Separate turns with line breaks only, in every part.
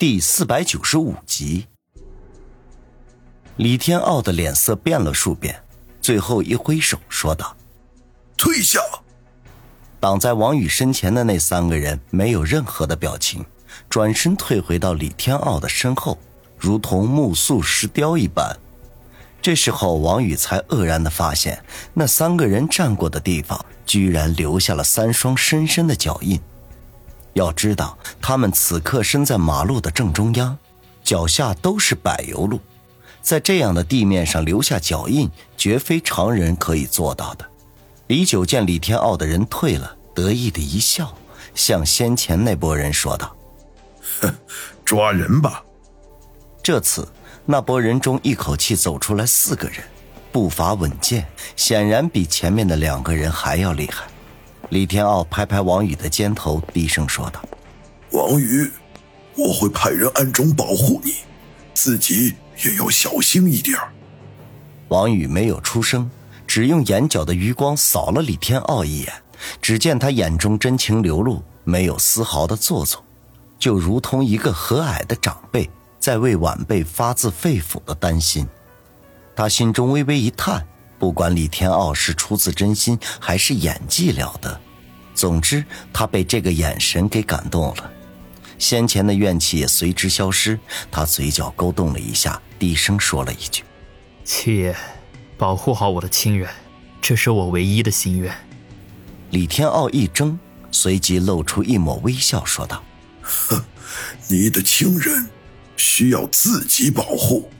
第四百九十五集，李天傲的脸色变了数遍，最后一挥手说道：“
退下！”
挡在王宇身前的那三个人没有任何的表情，转身退回到李天傲的身后，如同木塑石雕一般。这时候，王宇才愕然的发现，那三个人站过的地方，居然留下了三双深深的脚印。要知道，他们此刻身在马路的正中央，脚下都是柏油路，在这样的地面上留下脚印，绝非常人可以做到的。李九见李天傲的人退了，得意的一笑，向先前那拨人说道：“
哼，抓人吧！”
这次，那拨人中一口气走出来四个人，步伐稳健，显然比前面的两个人还要厉害。李天傲拍拍王宇的肩头，低声说道：“
王宇，我会派人暗中保护你，自己也要小心一点。”
王宇没有出声，只用眼角的余光扫了李天傲一眼。只见他眼中真情流露，没有丝毫的做作，就如同一个和蔼的长辈在为晚辈发自肺腑的担心。他心中微微一叹。不管李天傲是出自真心还是演技了得，总之他被这个眼神给感动了，先前的怨气也随之消失。他嘴角勾动了一下，低声说了一句：“
七爷，保护好我的亲人，这是我唯一的心愿。”
李天傲一怔，随即露出一抹微笑，说道：“
哼，你的亲人需要自己保护。”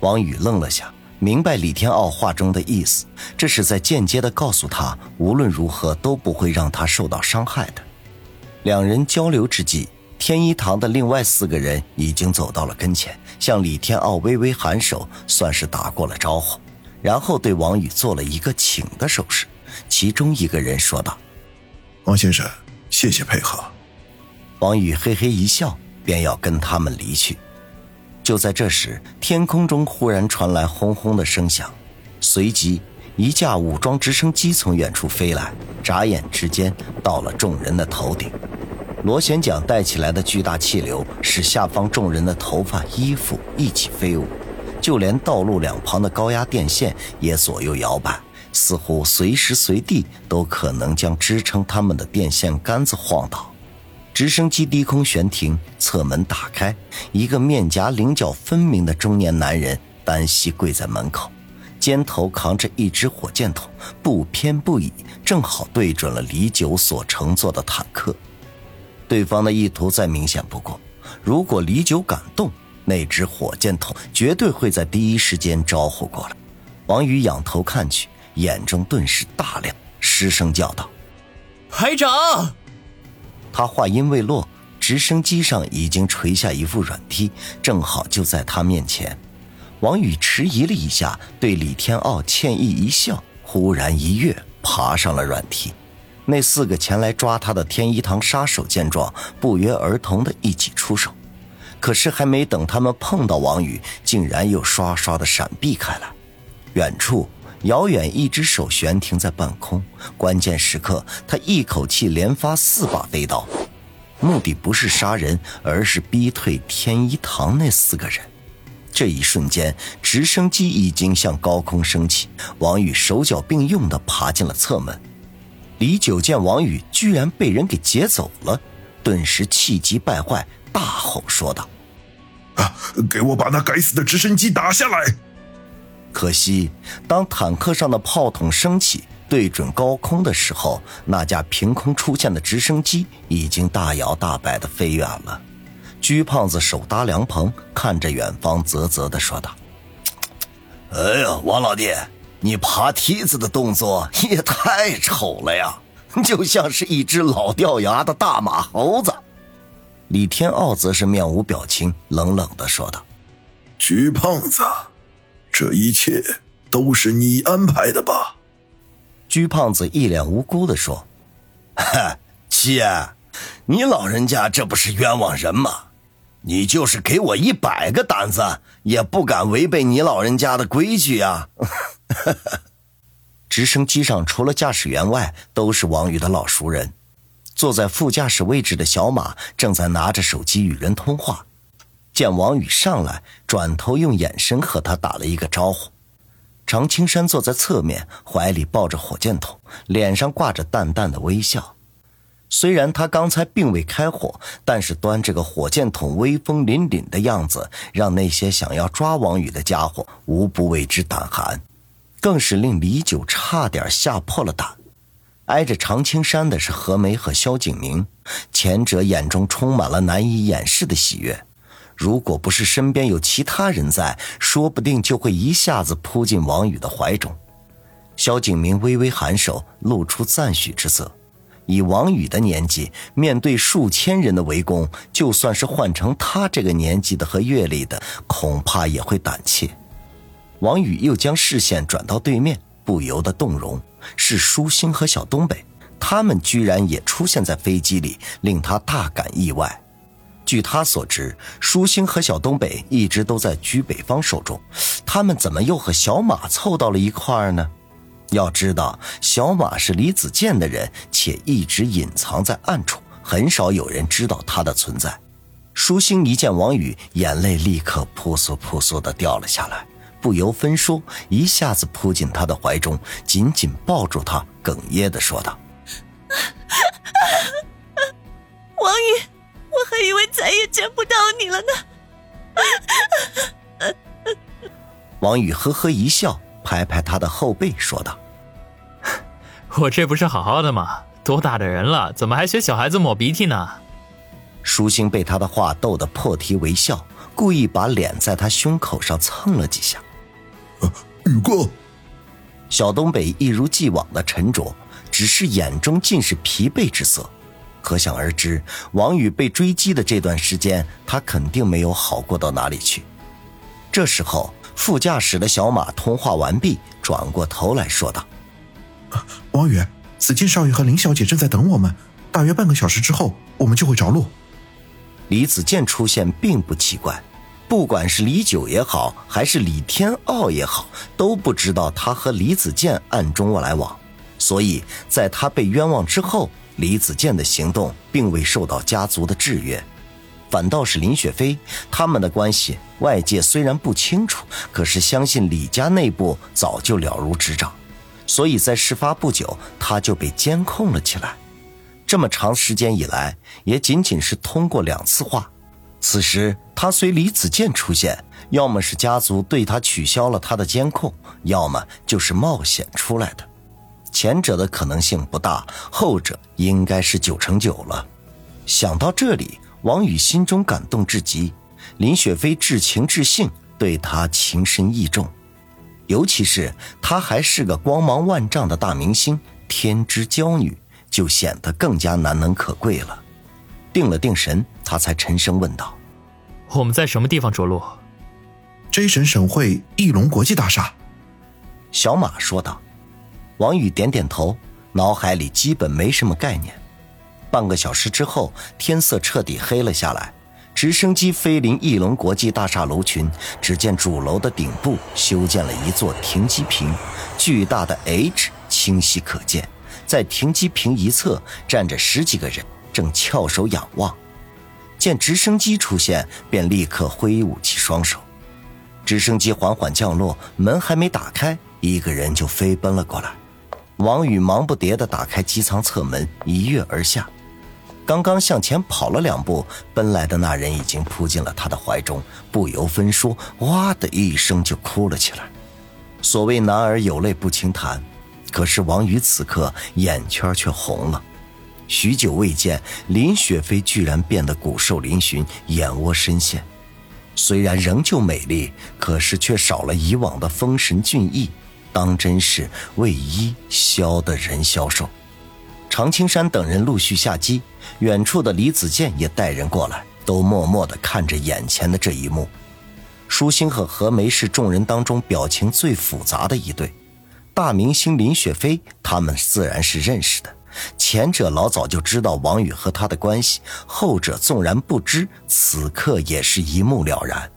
王宇愣了下。明白李天傲话中的意思，这是在间接的告诉他，无论如何都不会让他受到伤害的。两人交流之际，天一堂的另外四个人已经走到了跟前，向李天傲微微颔首，算是打过了招呼，然后对王宇做了一个请的手势。其中一个人说道：“
王先生，谢谢配合。”
王宇嘿嘿一笑，便要跟他们离去。就在这时，天空中忽然传来轰轰的声响，随即一架武装直升机从远处飞来，眨眼之间到了众人的头顶。螺旋桨带起来的巨大气流使下方众人的头发、衣服一起飞舞，就连道路两旁的高压电线也左右摇摆，似乎随时随地都可能将支撑他们的电线杆子晃倒。直升机低空悬停，侧门打开，一个面颊棱角分明的中年男人单膝跪在门口，肩头扛着一只火箭筒，不偏不倚，正好对准了李九所乘坐的坦克。对方的意图再明显不过，如果李九敢动，那只火箭筒绝对会在第一时间招呼过来。王宇仰头看去，眼中顿时大亮，失声叫道：“
排长！”
他话音未落，直升机上已经垂下一副软梯，正好就在他面前。王宇迟疑了一下，对李天傲歉意一笑，忽然一跃爬上了软梯。那四个前来抓他的天一堂杀手见状，不约而同的一起出手。可是还没等他们碰到王宇，竟然又刷刷的闪避开来。远处。遥远一只手悬停在半空，关键时刻，他一口气连发四把飞刀，目的不是杀人，而是逼退天一堂那四个人。这一瞬间，直升机已经向高空升起，王宇手脚并用地爬进了侧门。李九见王宇居然被人给劫走了，顿时气急败坏，大吼说道：“
啊，给我把那该死的直升机打下来！”
可惜，当坦克上的炮筒升起，对准高空的时候，那架凭空出现的直升机已经大摇大摆地飞远了。鞠胖子手搭凉棚，看着远方，啧啧地说道：“哎呀，王老弟，你爬梯子的动作也太丑了呀，就像是一只老掉牙的大马猴子。”李天傲则是面无表情，冷冷地说道：“
鞠胖子。”这一切都是你安排的吧？
鞠胖子一脸无辜的说：“哈，七爷，你老人家这不是冤枉人吗？你就是给我一百个胆子，也不敢违背你老人家的规矩呀！” 直升机上除了驾驶员外，都是王宇的老熟人。坐在副驾驶位置的小马正在拿着手机与人通话，见王宇上来，转头用眼神和他打了一个招呼。常青山坐在侧面，怀里抱着火箭筒，脸上挂着淡淡的微笑。虽然他刚才并未开火，但是端着个火箭筒威风凛凛的样子，让那些想要抓王宇的家伙无不为之胆寒，更是令李九差点吓破了胆。挨着常青山的是何梅和萧景明，前者眼中充满了难以掩饰的喜悦。如果不是身边有其他人在，说不定就会一下子扑进王宇的怀中。萧景明微微颔首，露出赞许之色。以王宇的年纪，面对数千人的围攻，就算是换成他这个年纪的和阅历的，恐怕也会胆怯。王宇又将视线转到对面，不由得动容。是舒心和小东北，他们居然也出现在飞机里，令他大感意外。据他所知，舒心和小东北一直都在居北方手中，他们怎么又和小马凑到了一块儿呢？要知道，小马是李子健的人，且一直隐藏在暗处，很少有人知道他的存在。舒心一见王宇，眼泪立刻扑簌扑簌的掉了下来，不由分说，一下子扑进他的怀中，紧紧抱住他，哽咽的说道：“
王宇。”我还以为再也见不到你了呢。
王宇呵呵一笑，拍拍他的后背，说道：“
我这不是好好的吗？多大的人了，怎么还学小孩子抹鼻涕呢？”
舒心被他的话逗得破涕为笑，故意把脸在他胸口上蹭了几下。
宇哥，
小东北一如既往的沉着，只是眼中尽是疲惫之色。可想而知，王宇被追击的这段时间，他肯定没有好过到哪里去。这时候，副驾驶的小马通话完毕，转过头来说道：“
王宇，子健少爷和林小姐正在等我们，大约半个小时之后，我们就会着陆。”
李子健出现并不奇怪，不管是李九也好，还是李天傲也好，都不知道他和李子健暗中来往，所以在他被冤枉之后。李子健的行动并未受到家族的制约，反倒是林雪飞他们的关系，外界虽然不清楚，可是相信李家内部早就了如指掌，所以在事发不久，他就被监控了起来。这么长时间以来，也仅仅是通过两次话。此时他随李子健出现，要么是家族对他取消了他的监控，要么就是冒险出来的。前者的可能性不大，后者应该是九成九了。想到这里，王宇心中感动至极。林雪飞至情至性，对他情深意重，尤其是她还是个光芒万丈的大明星，天之娇女，就显得更加难能可贵了。定了定神，他才沉声问道：“
我们在什么地方着陆
？”J 省省会翼龙国际大厦。
小马说道。王宇点点头，脑海里基本没什么概念。半个小时之后，天色彻底黑了下来。直升机飞临翼龙国际大厦楼群，只见主楼的顶部修建了一座停机坪，巨大的 H 清晰可见。在停机坪一侧站着十几个人，正翘首仰望。见直升机出现，便立刻挥舞起双手。直升机缓缓降落，门还没打开，一个人就飞奔了过来。王宇忙不迭地打开机舱侧门，一跃而下。刚刚向前跑了两步，奔来的那人已经扑进了他的怀中，不由分说，哇的一声就哭了起来。所谓男儿有泪不轻弹，可是王宇此刻眼圈却红了。许久未见，林雪飞居然变得骨瘦嶙峋，眼窝深陷。虽然仍旧美丽，可是却少了以往的丰神俊逸。当真是为伊消得人消瘦。常青山等人陆续下机，远处的李子健也带人过来，都默默地看着眼前的这一幕。舒心和何梅是众人当中表情最复杂的一对。大明星林雪飞，他们自然是认识的。前者老早就知道王宇和他的关系，后者纵然不知，此刻也是一目了然。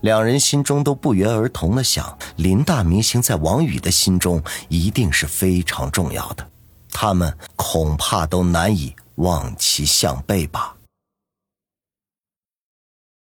两人心中都不约而同的想：林大明星在王宇的心中一定是非常重要的，他们恐怕都难以望其项背吧。